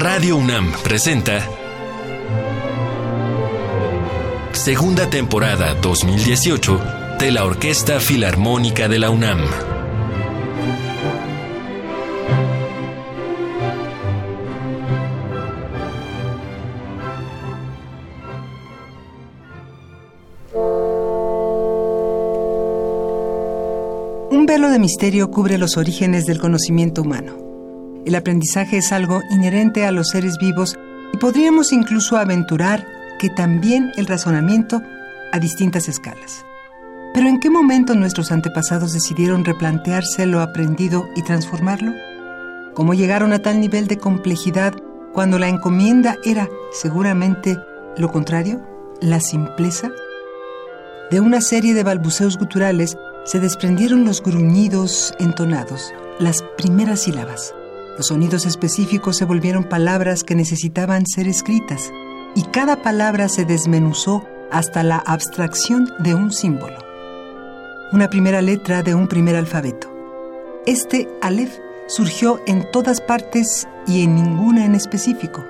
Radio UNAM presenta Segunda temporada 2018 de la Orquesta Filarmónica de la UNAM. Un velo de misterio cubre los orígenes del conocimiento humano. El aprendizaje es algo inherente a los seres vivos y podríamos incluso aventurar que también el razonamiento a distintas escalas. Pero ¿en qué momento nuestros antepasados decidieron replantearse lo aprendido y transformarlo? ¿Cómo llegaron a tal nivel de complejidad cuando la encomienda era seguramente lo contrario, la simpleza? De una serie de balbuceos guturales se desprendieron los gruñidos entonados, las primeras sílabas. Los sonidos específicos se volvieron palabras que necesitaban ser escritas y cada palabra se desmenuzó hasta la abstracción de un símbolo. Una primera letra de un primer alfabeto. Este Aleph surgió en todas partes y en ninguna en específico.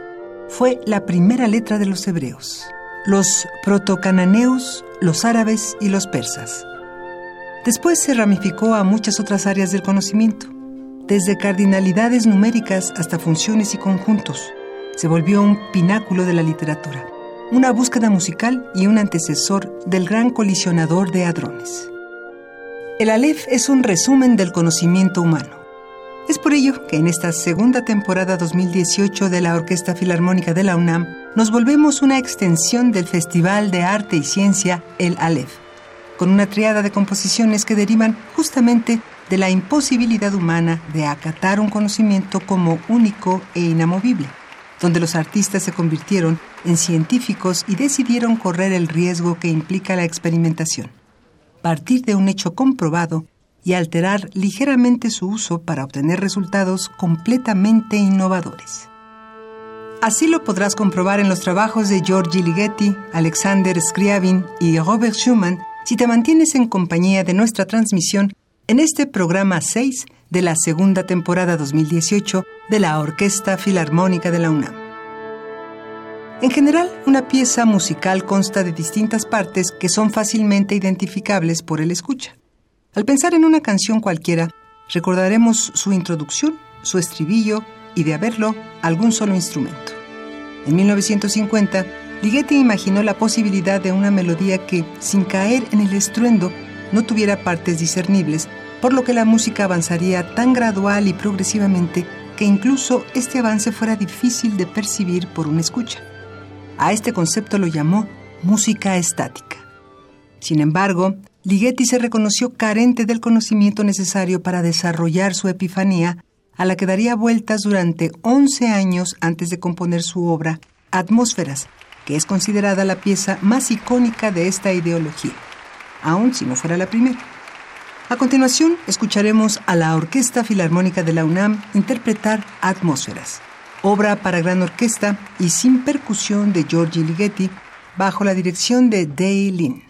Fue la primera letra de los hebreos, los protocananeos, los árabes y los persas. Después se ramificó a muchas otras áreas del conocimiento, desde cardinalidades numéricas hasta funciones y conjuntos se volvió un pináculo de la literatura, una búsqueda musical y un antecesor del gran colisionador de hadrones. El Aleph es un resumen del conocimiento humano. Es por ello que en esta segunda temporada 2018 de la Orquesta Filarmónica de la UNAM nos volvemos una extensión del Festival de Arte y Ciencia, el Aleph, con una triada de composiciones que derivan justamente de la imposibilidad humana de acatar un conocimiento como único e inamovible donde los artistas se convirtieron en científicos y decidieron correr el riesgo que implica la experimentación, partir de un hecho comprobado y alterar ligeramente su uso para obtener resultados completamente innovadores. Así lo podrás comprobar en los trabajos de Giorgi Ligeti, Alexander Scriabin y Robert Schumann si te mantienes en compañía de nuestra transmisión en este programa 6 de la segunda temporada 2018 de la Orquesta Filarmónica de la UNAM. En general, una pieza musical consta de distintas partes que son fácilmente identificables por el escucha. Al pensar en una canción cualquiera, recordaremos su introducción, su estribillo y, de haberlo, algún solo instrumento. En 1950, Ligeti imaginó la posibilidad de una melodía que, sin caer en el estruendo, no tuviera partes discernibles, por lo que la música avanzaría tan gradual y progresivamente que incluso este avance fuera difícil de percibir por un escucha. A este concepto lo llamó música estática. Sin embargo, Ligeti se reconoció carente del conocimiento necesario para desarrollar su epifanía, a la que daría vueltas durante 11 años antes de componer su obra Atmósferas, que es considerada la pieza más icónica de esta ideología, aun si no fuera la primera. A continuación, escucharemos a la Orquesta Filarmónica de la UNAM interpretar Atmósferas, obra para gran orquesta y sin percusión de Giorgi Ligeti, bajo la dirección de Day Lin.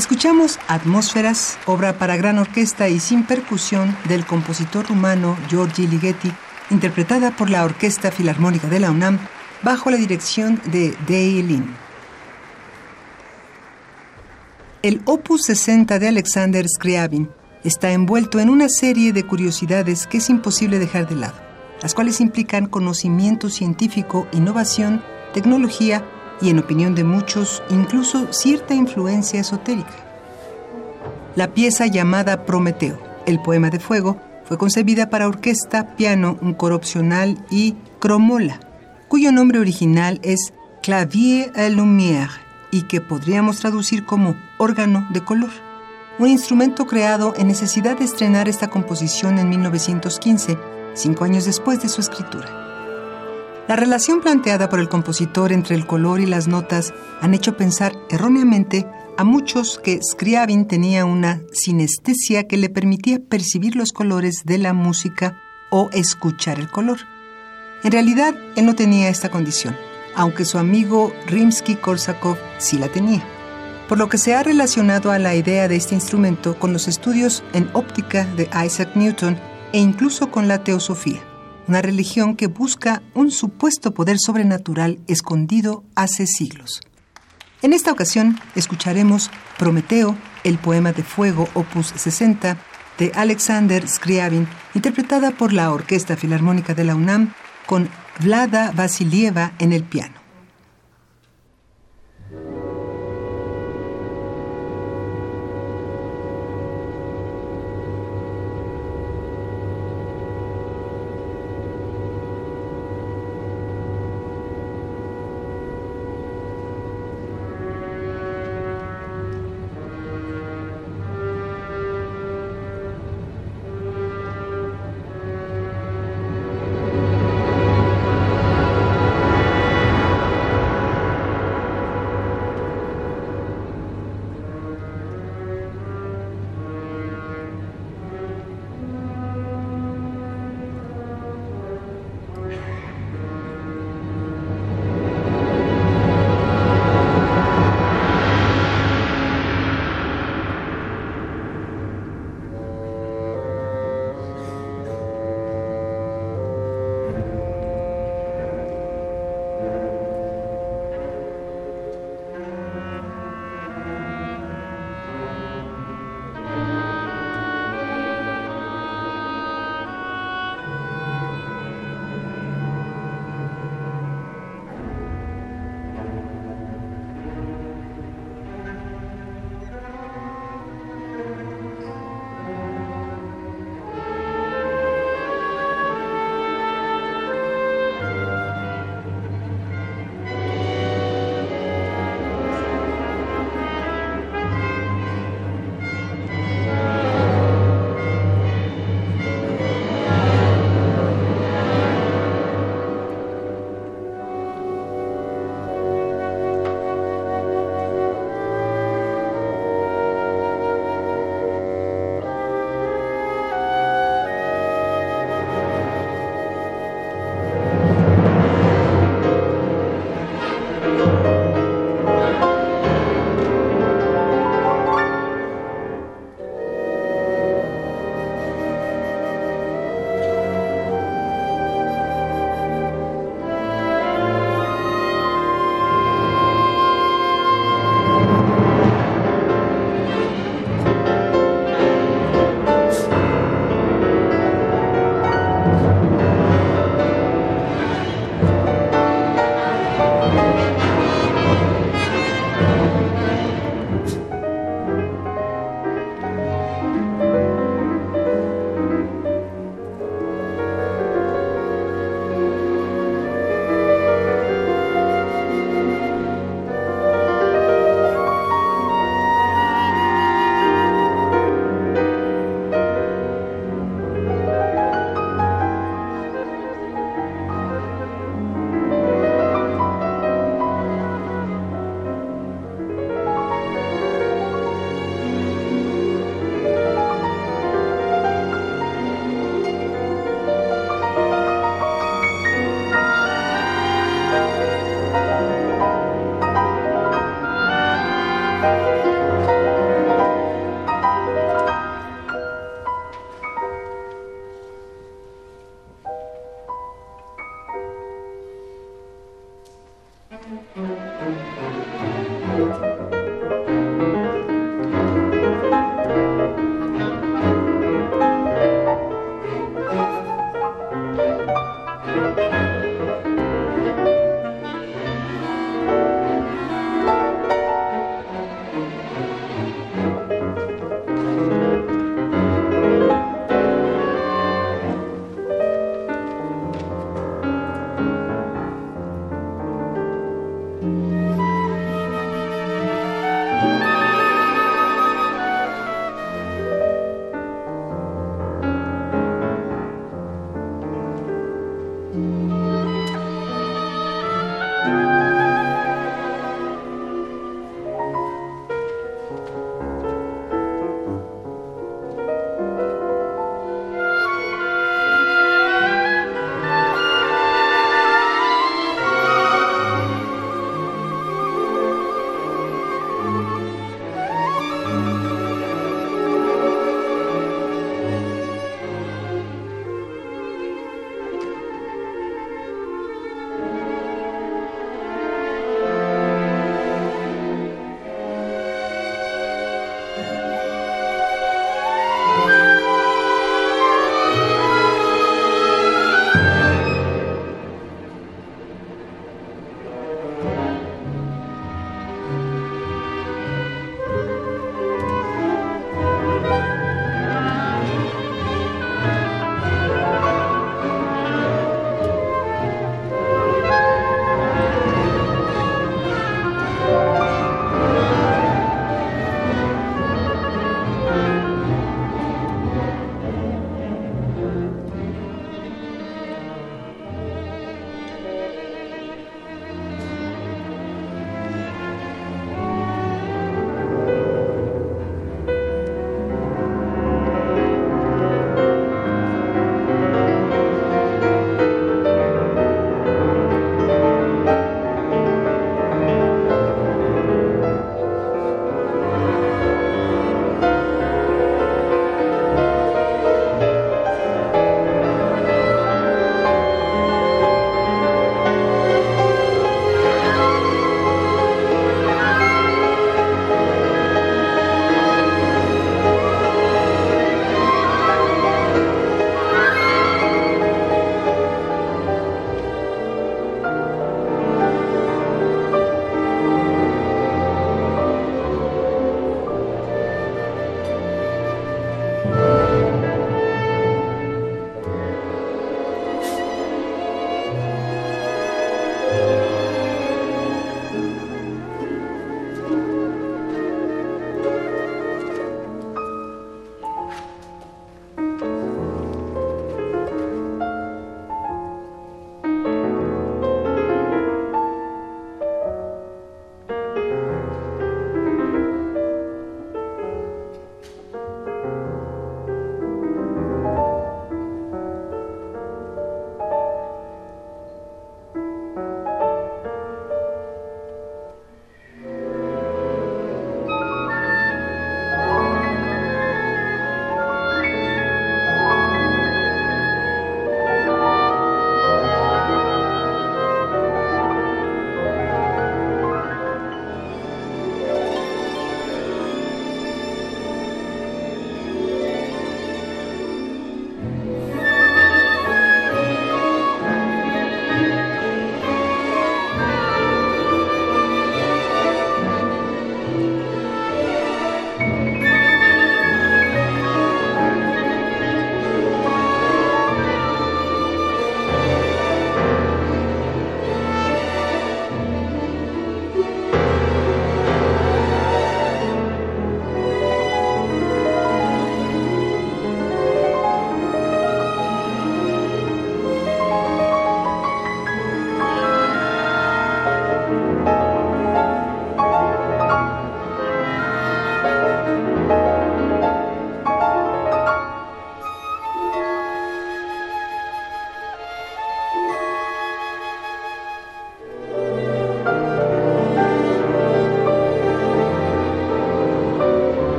Escuchamos Atmósferas, obra para gran orquesta y sin percusión del compositor rumano Giorgi Ligeti, interpretada por la Orquesta Filarmónica de la UNAM bajo la dirección de Dei Lin. El Opus 60 de Alexander Scriabin está envuelto en una serie de curiosidades que es imposible dejar de lado, las cuales implican conocimiento científico, innovación, tecnología y, en opinión de muchos, incluso cierta influencia esotérica. La pieza llamada Prometeo, el poema de fuego, fue concebida para orquesta, piano, un coro opcional y cromola, cuyo nombre original es Clavier à lumière y que podríamos traducir como órgano de color, un instrumento creado en necesidad de estrenar esta composición en 1915, cinco años después de su escritura. La relación planteada por el compositor entre el color y las notas han hecho pensar erróneamente a muchos que Scriabin tenía una sinestesia que le permitía percibir los colores de la música o escuchar el color. En realidad, él no tenía esta condición aunque su amigo Rimsky-Korsakov sí la tenía, por lo que se ha relacionado a la idea de este instrumento con los estudios en óptica de Isaac Newton e incluso con la teosofía, una religión que busca un supuesto poder sobrenatural escondido hace siglos. En esta ocasión escucharemos Prometeo, el poema de fuego opus 60 de Alexander Scriabin, interpretada por la Orquesta Filarmónica de la UNAM con Vlada Vasilieva en el piano.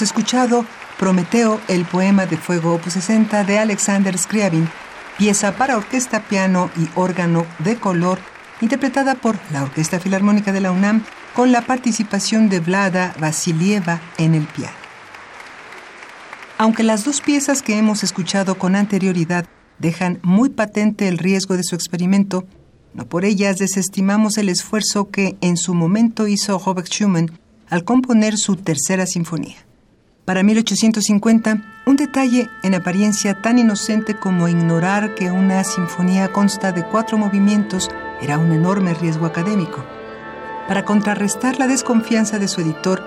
Hemos escuchado Prometeo, el poema de fuego opus 60 de Alexander Scriabin, pieza para orquesta, piano y órgano de color, interpretada por la Orquesta Filarmónica de la UNAM con la participación de Vlada Vasilieva en el piano. Aunque las dos piezas que hemos escuchado con anterioridad dejan muy patente el riesgo de su experimento, no por ellas desestimamos el esfuerzo que en su momento hizo Robert Schumann al componer su tercera sinfonía. Para 1850, un detalle en apariencia tan inocente como ignorar que una sinfonía consta de cuatro movimientos era un enorme riesgo académico. Para contrarrestar la desconfianza de su editor,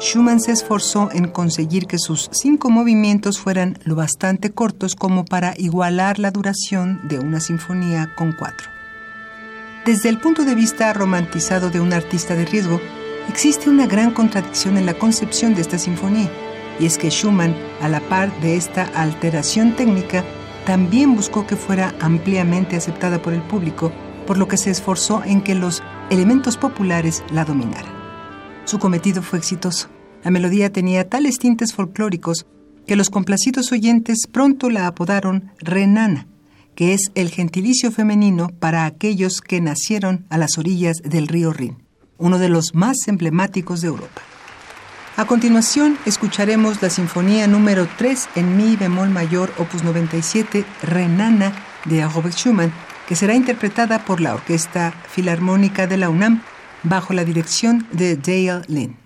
Schumann se esforzó en conseguir que sus cinco movimientos fueran lo bastante cortos como para igualar la duración de una sinfonía con cuatro. Desde el punto de vista romantizado de un artista de riesgo, existe una gran contradicción en la concepción de esta sinfonía y es que Schumann, a la par de esta alteración técnica, también buscó que fuera ampliamente aceptada por el público, por lo que se esforzó en que los elementos populares la dominaran. Su cometido fue exitoso. La melodía tenía tales tintes folclóricos que los complacidos oyentes pronto la apodaron Renana, que es el gentilicio femenino para aquellos que nacieron a las orillas del río Rin, uno de los más emblemáticos de Europa. A continuación, escucharemos la Sinfonía número 3 en Mi bemol mayor, opus 97, Renana, de Robert Schumann, que será interpretada por la Orquesta Filarmónica de la UNAM bajo la dirección de Dale Lynn.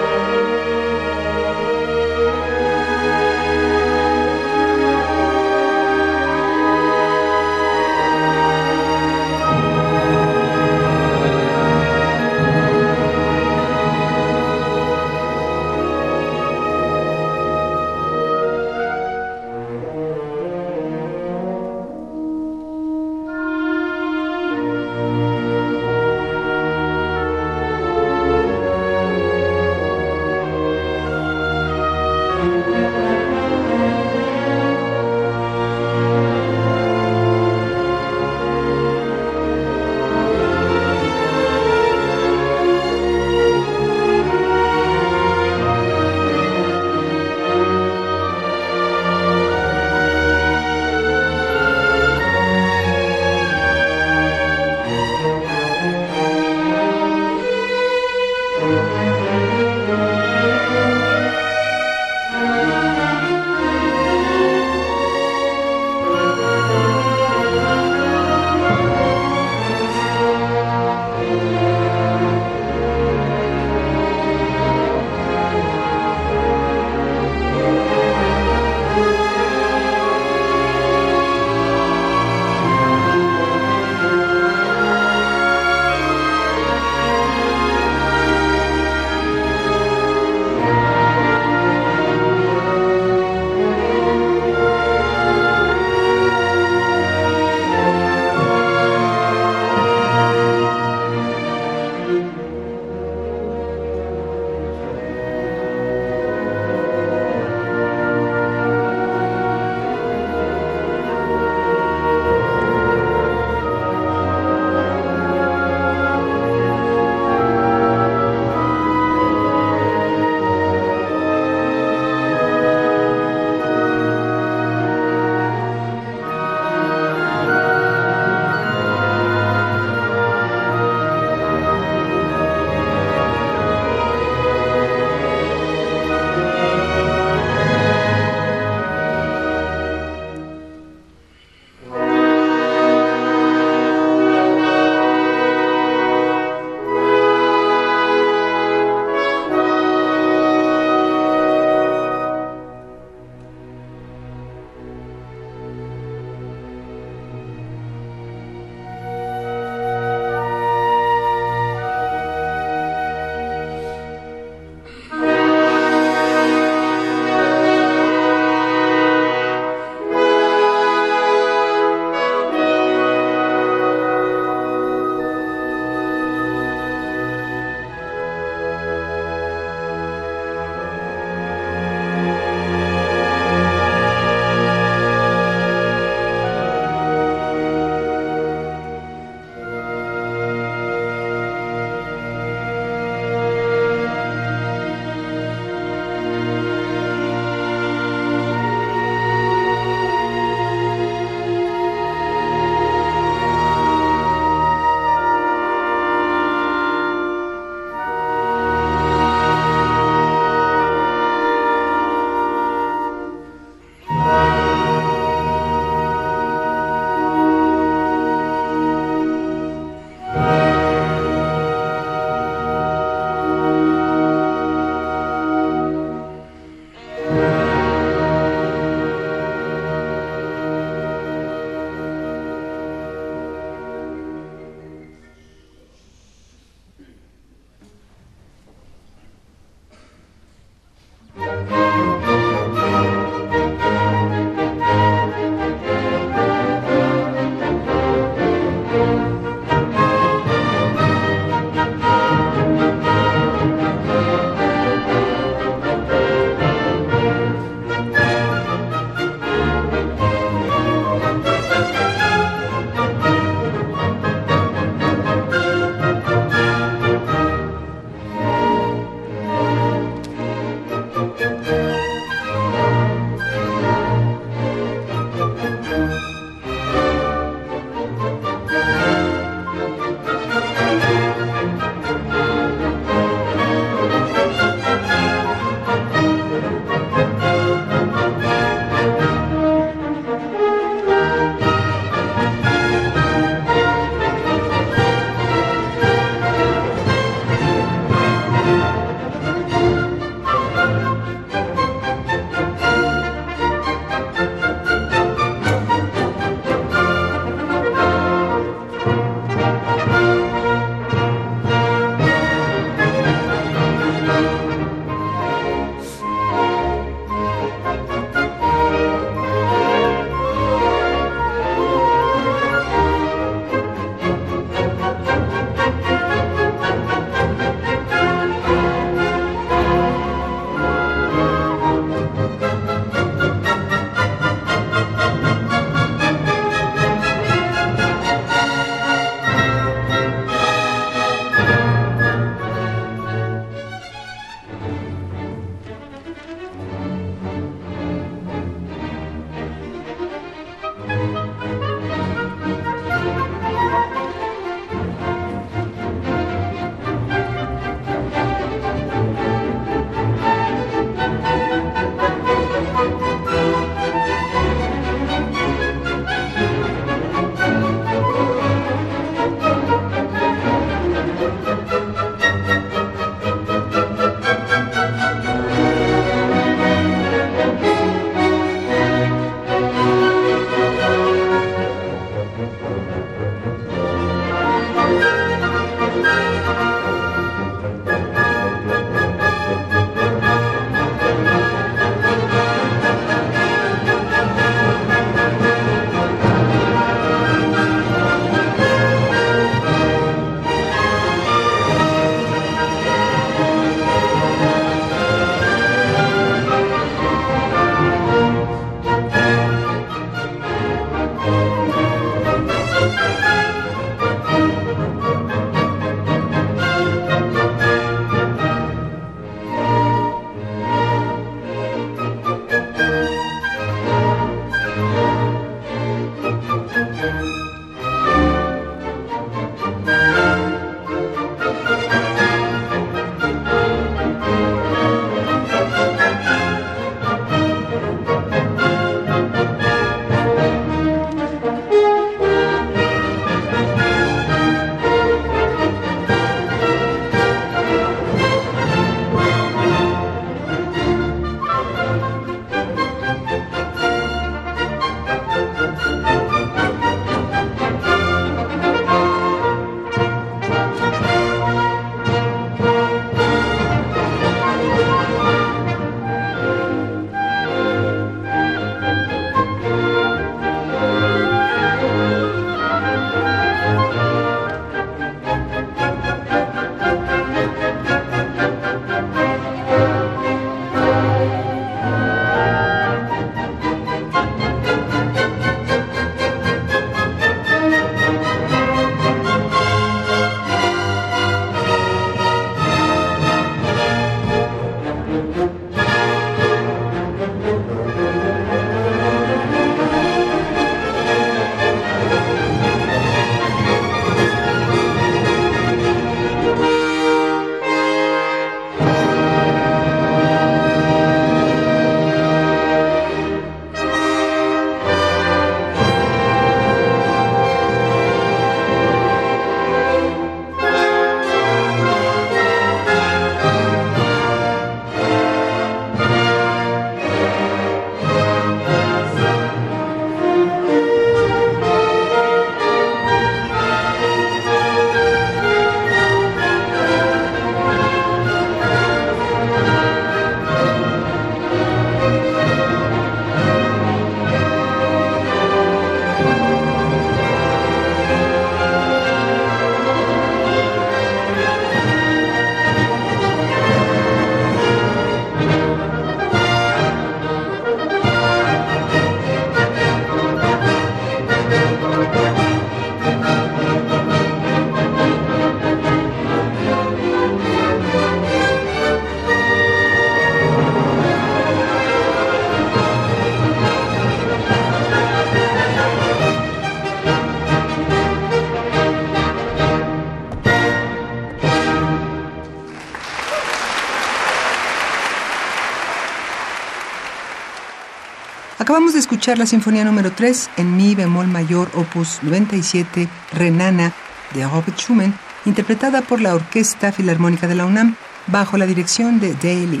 Acabamos de escuchar la Sinfonía número 3 en Mi bemol mayor, opus 97, Renana, de Robert Schumann, interpretada por la Orquesta Filarmónica de la UNAM, bajo la dirección de Dale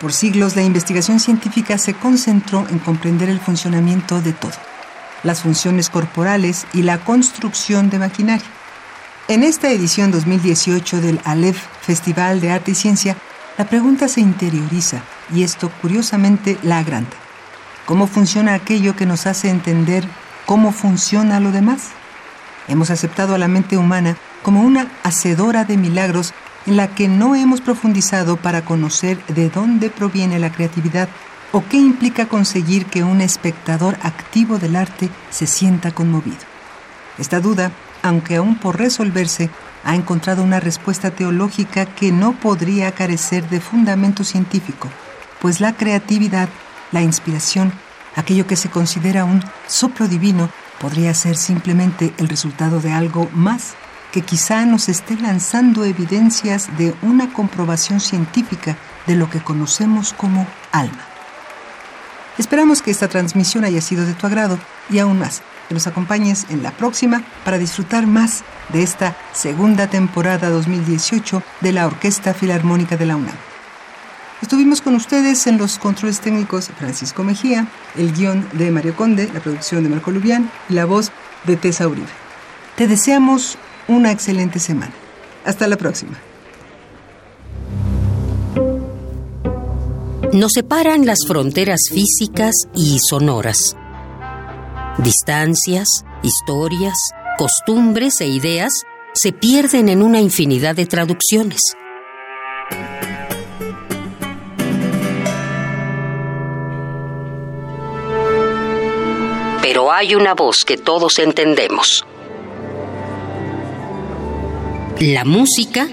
Por siglos, la investigación científica se concentró en comprender el funcionamiento de todo, las funciones corporales y la construcción de maquinaria. En esta edición 2018 del Aleph Festival de Arte y Ciencia, la pregunta se interioriza y esto curiosamente la agranda. ¿Cómo funciona aquello que nos hace entender cómo funciona lo demás? Hemos aceptado a la mente humana como una hacedora de milagros en la que no hemos profundizado para conocer de dónde proviene la creatividad o qué implica conseguir que un espectador activo del arte se sienta conmovido. Esta duda, aunque aún por resolverse, ha encontrado una respuesta teológica que no podría carecer de fundamento científico, pues la creatividad, la inspiración, aquello que se considera un soplo divino, podría ser simplemente el resultado de algo más que quizá nos esté lanzando evidencias de una comprobación científica de lo que conocemos como alma. Esperamos que esta transmisión haya sido de tu agrado y aún más, que nos acompañes en la próxima para disfrutar más de esta segunda temporada 2018 de la Orquesta Filarmónica de la UNAM. Estuvimos con ustedes en los controles técnicos Francisco Mejía, el guion de Mario Conde, la producción de Marco Lubián y la voz de Tessa Uribe. Te deseamos una excelente semana. Hasta la próxima. Nos separan las fronteras físicas y sonoras. Distancias, historias, costumbres e ideas se pierden en una infinidad de traducciones. Pero hay una voz que todos entendemos. La música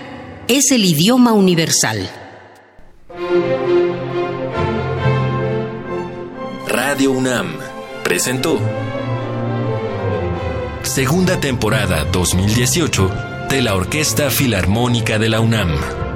es el idioma universal. Radio UNAM presentó Segunda temporada 2018 de la Orquesta Filarmónica de la UNAM.